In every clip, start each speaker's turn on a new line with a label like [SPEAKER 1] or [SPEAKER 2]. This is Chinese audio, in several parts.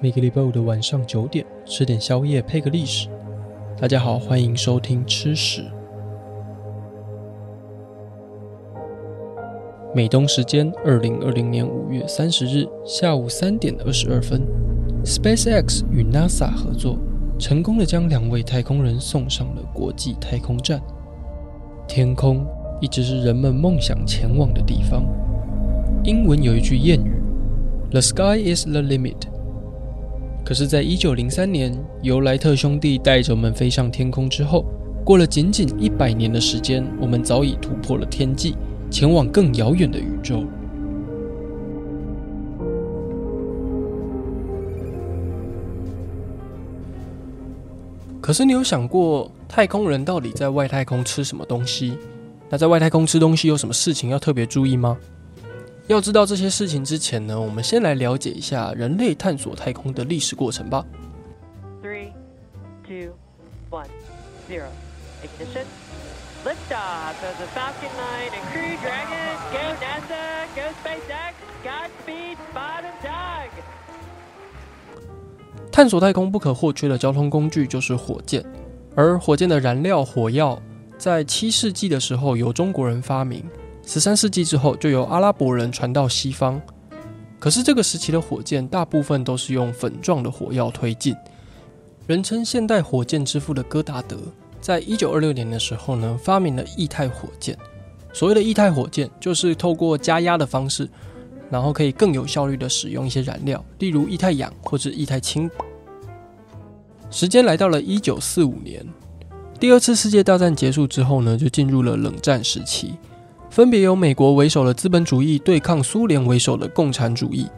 [SPEAKER 1] 每个礼拜五的晚上九点，吃点宵夜配个历史。大家好，欢迎收听吃史。美东时间二零二零年五月三十日下午三点二十二分，SpaceX 与 NASA 合作，成功的将两位太空人送上了国际太空站。天空一直是人们梦想前往的地方。英文有一句谚语：“The sky is the limit。”可是，在一九零三年，由莱特兄弟带着我们飞上天空之后，过了仅仅一百年的时间，我们早已突破了天际，前往更遥远的宇宙。可是，你有想过，太空人到底在外太空吃什么东西？那在外太空吃东西有什么事情要特别注意吗？要知道这些事情之前呢，我们先来了解一下人类探索太空的历史过程吧。Three, two, one, zero, ignition, liftoff of the Falcon 9 and Crew Dragon. Go NASA, go SpaceX, Godspeed, bottom dog. 探索太空不可或缺的交通工具就是火箭，而火箭的燃料火药在七世纪的时候由中国人发明。十三世纪之后，就由阿拉伯人传到西方。可是这个时期的火箭大部分都是用粉状的火药推进。人称现代火箭之父的戈达德，在一九二六年的时候呢，发明了液态火箭。所谓的液态火箭，就是透过加压的方式，然后可以更有效率地使用一些燃料，例如液态氧或者液态氢。时间来到了一九四五年，第二次世界大战结束之后呢，就进入了冷战时期。分别由美国为首的资本主义对抗苏联为首的共产主义。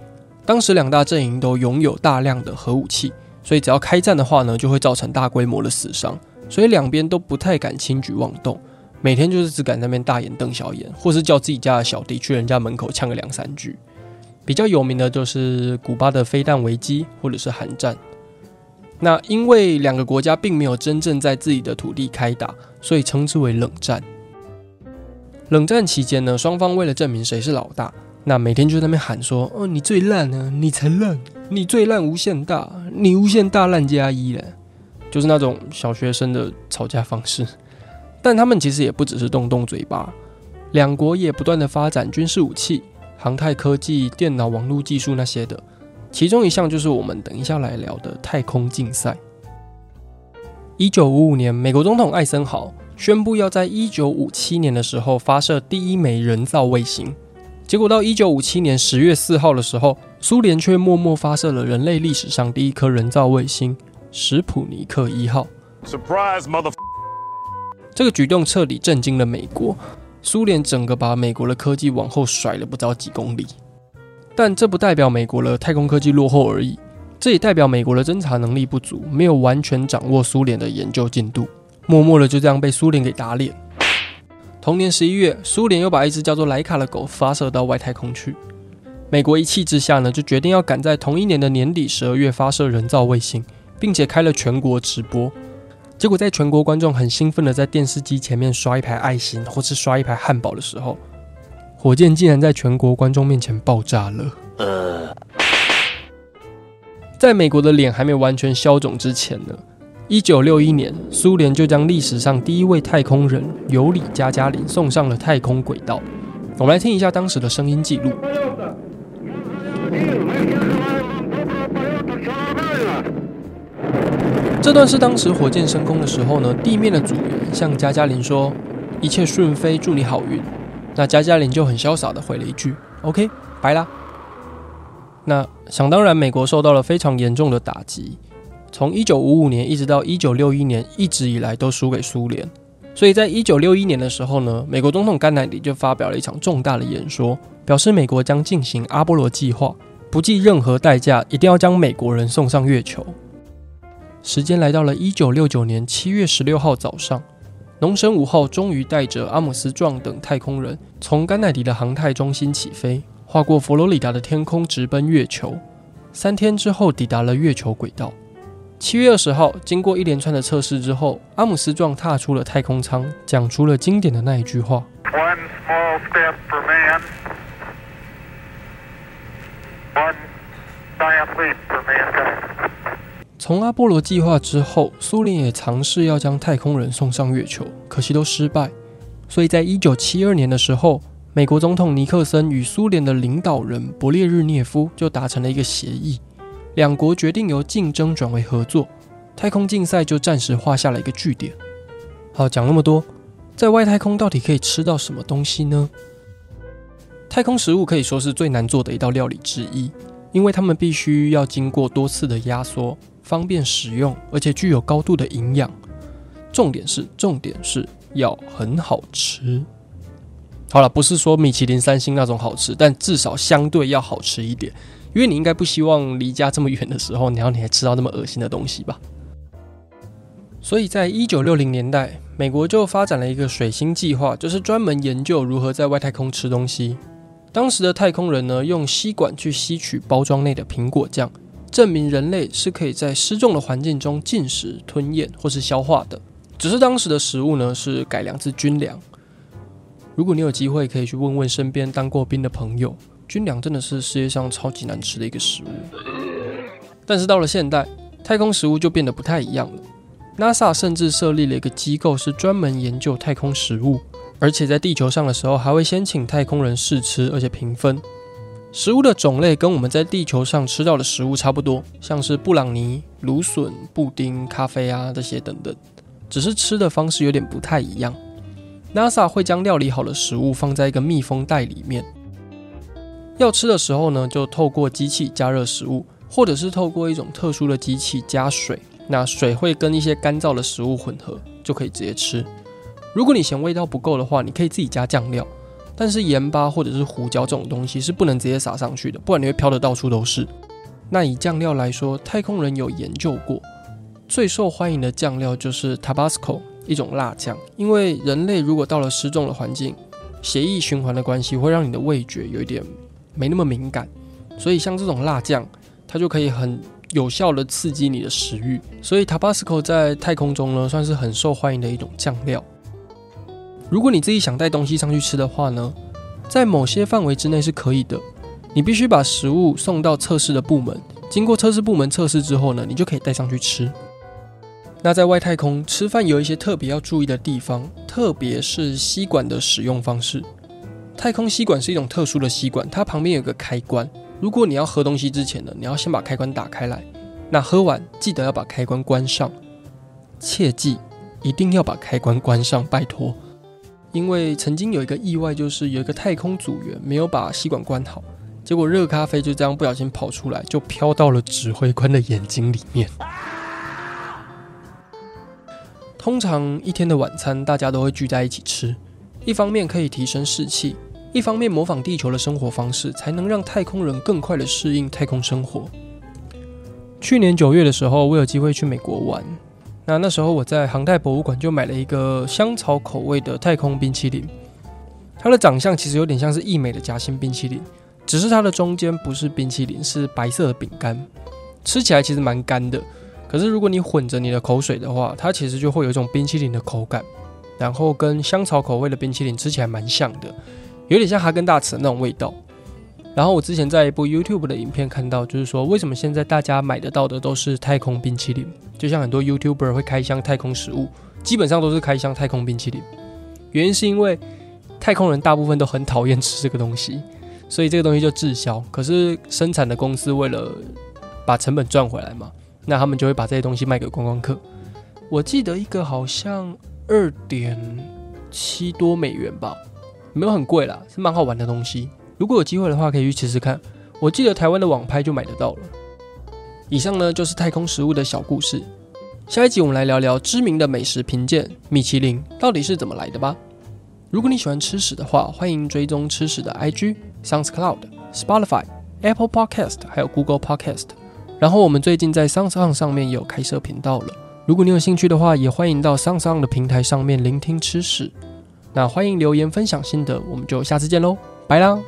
[SPEAKER 1] 当时两大阵营都拥有大量的核武器，所以只要开战的话呢，就会造成大规模的死伤。所以两边都不太敢轻举妄动，每天就是只敢在那边大眼瞪小眼，或是叫自己家的小弟去人家门口呛个两三句。比较有名的就是古巴的飞弹危机，或者是韩战。那因为两个国家并没有真正在自己的土地开打，所以称之为冷战。冷战期间呢，双方为了证明谁是老大，那每天就在那边喊说：“哦，你最烂呢，你才烂，你最烂无限大，你无限大烂加一了。”就是那种小学生的吵架方式。但他们其实也不只是动动嘴巴，两国也不断的发展军事武器、航太科技、电脑网络技术那些的。其中一项就是我们等一下来聊的太空竞赛。一九五五年，美国总统艾森豪。宣布要在一九五七年的时候发射第一枚人造卫星，结果到一九五七年十月四号的时候，苏联却默默发射了人类历史上第一颗人造卫星——史普尼克一号。Surprise, mother！这个举动彻底震惊了美国，苏联整个把美国的科技往后甩了不知道几公里。但这不代表美国的太空科技落后而已，这也代表美国的侦察能力不足，没有完全掌握苏联的研究进度。默默的就这样被苏联给打脸。同年十一月，苏联又把一只叫做莱卡的狗发射到外太空去。美国一气之下呢，就决定要赶在同一年的年底十二月发射人造卫星，并且开了全国直播。结果在全国观众很兴奋的在电视机前面刷一排爱心或是刷一排汉堡的时候，火箭竟然在全国观众面前爆炸了。呃，在美国的脸还没完全消肿之前呢。一九六一年，苏联就将历史上第一位太空人尤里·加加林送上了太空轨道。我们来听一下当时的声音记录。这段是当时火箭升空的时候呢，地面的组员向加加林说：“一切顺飞，祝你好运。”那加加林就很潇洒的回了一句：“OK，拜啦。”那想当然，美国受到了非常严重的打击。从一九五五年一直到一九六一年，一直以来都输给苏联。所以在一九六一年的时候呢，美国总统甘乃迪就发表了一场重大的演说，表示美国将进行阿波罗计划，不计任何代价，一定要将美国人送上月球。时间来到了一九六九年七月十六号早上，农神五号终于带着阿姆斯壮等太空人从甘乃迪的航太中心起飞，划过佛罗里达的天空，直奔月球。三天之后，抵达了月球轨道。七月二十号，经过一连串的测试之后，阿姆斯壮踏出了太空舱，讲出了经典的那一句话。：“One small step for man, one 从阿波罗计划之后，苏联也尝试要将太空人送上月球，可惜都失败。所以在一九七二年的时候，美国总统尼克森与苏联的领导人勃列日涅夫就达成了一个协议，两国决定由竞争转为合作，太空竞赛就暂时画下了一个句点。好，讲那么多，在外太空到底可以吃到什么东西呢？太空食物可以说是最难做的一道料理之一，因为它们必须要经过多次的压缩，方便使用，而且具有高度的营养。重点是，重点是要很好吃。好了，不是说米其林三星那种好吃，但至少相对要好吃一点。因为你应该不希望离家这么远的时候，然后你还吃到那么恶心的东西吧？所以在一九六零年代，美国就发展了一个水星计划，就是专门研究如何在外太空吃东西。当时的太空人呢，用吸管去吸取包装内的苹果酱，证明人类是可以在失重的环境中进食、吞咽或是消化的。只是当时的食物呢，是改良自军粮。如果你有机会，可以去问问身边当过兵的朋友，军粮真的是世界上超级难吃的一个食物。但是到了现代，太空食物就变得不太一样了。NASA 甚至设立了一个机构，是专门研究太空食物，而且在地球上的时候，还会先请太空人试吃，而且评分。食物的种类跟我们在地球上吃到的食物差不多，像是布朗尼、芦笋、布丁、咖啡啊这些等等，只是吃的方式有点不太一样。NASA 会将料理好的食物放在一个密封袋里面，要吃的时候呢，就透过机器加热食物，或者是透过一种特殊的机器加水，那水会跟一些干燥的食物混合，就可以直接吃。如果你嫌味道不够的话，你可以自己加酱料，但是盐巴或者是胡椒这种东西是不能直接撒上去的，不然你会飘得到处都是。那以酱料来说，太空人有研究过，最受欢迎的酱料就是 Tabasco。一种辣酱，因为人类如果到了失重的环境，血液循环的关系会让你的味觉有一点没那么敏感，所以像这种辣酱，它就可以很有效的刺激你的食欲。所以 Tabasco 在太空中呢，算是很受欢迎的一种酱料。如果你自己想带东西上去吃的话呢，在某些范围之内是可以的。你必须把食物送到测试的部门，经过测试部门测试之后呢，你就可以带上去吃。那在外太空吃饭有一些特别要注意的地方，特别是吸管的使用方式。太空吸管是一种特殊的吸管，它旁边有个开关。如果你要喝东西之前呢，你要先把开关打开来。那喝完记得要把开关关上，切记一定要把开关关上，拜托。因为曾经有一个意外，就是有一个太空组员没有把吸管关好，结果热咖啡就这样不小心跑出来，就飘到了指挥官的眼睛里面。通常一天的晚餐，大家都会聚在一起吃，一方面可以提升士气，一方面模仿地球的生活方式，才能让太空人更快的适应太空生活。去年九月的时候，我有机会去美国玩，那那时候我在航太博物馆就买了一个香草口味的太空冰淇淋，它的长相其实有点像是义美的夹心冰淇淋，只是它的中间不是冰淇淋，是白色的饼干，吃起来其实蛮干的。可是如果你混着你的口水的话，它其实就会有一种冰淇淋的口感，然后跟香草口味的冰淇淋吃起来蛮像的，有点像哈根达斯那种味道。然后我之前在一部 YouTube 的影片看到，就是说为什么现在大家买得到的都是太空冰淇淋，就像很多 YouTuber 会开箱太空食物，基本上都是开箱太空冰淇淋。原因是因为太空人大部分都很讨厌吃这个东西，所以这个东西就滞销。可是生产的公司为了把成本赚回来嘛。那他们就会把这些东西卖给观光客。我记得一个好像二点七多美元吧，没有很贵啦，是蛮好玩的东西。如果有机会的话，可以去吃吃看。我记得台湾的网拍就买得到了。以上呢就是太空食物的小故事。下一集我们来聊聊知名的美食评鉴米其林到底是怎么来的吧。如果你喜欢吃屎的话，欢迎追踪吃屎的 IG，SoundsCloud，Spotify，Apple Podcast 还有 Google Podcast。然后我们最近在 Sounds on 上面也有开设频道了，如果你有兴趣的话，也欢迎到 Sounds on 的平台上面聆听吃屎。那欢迎留言分享心得，我们就下次见喽，拜啦。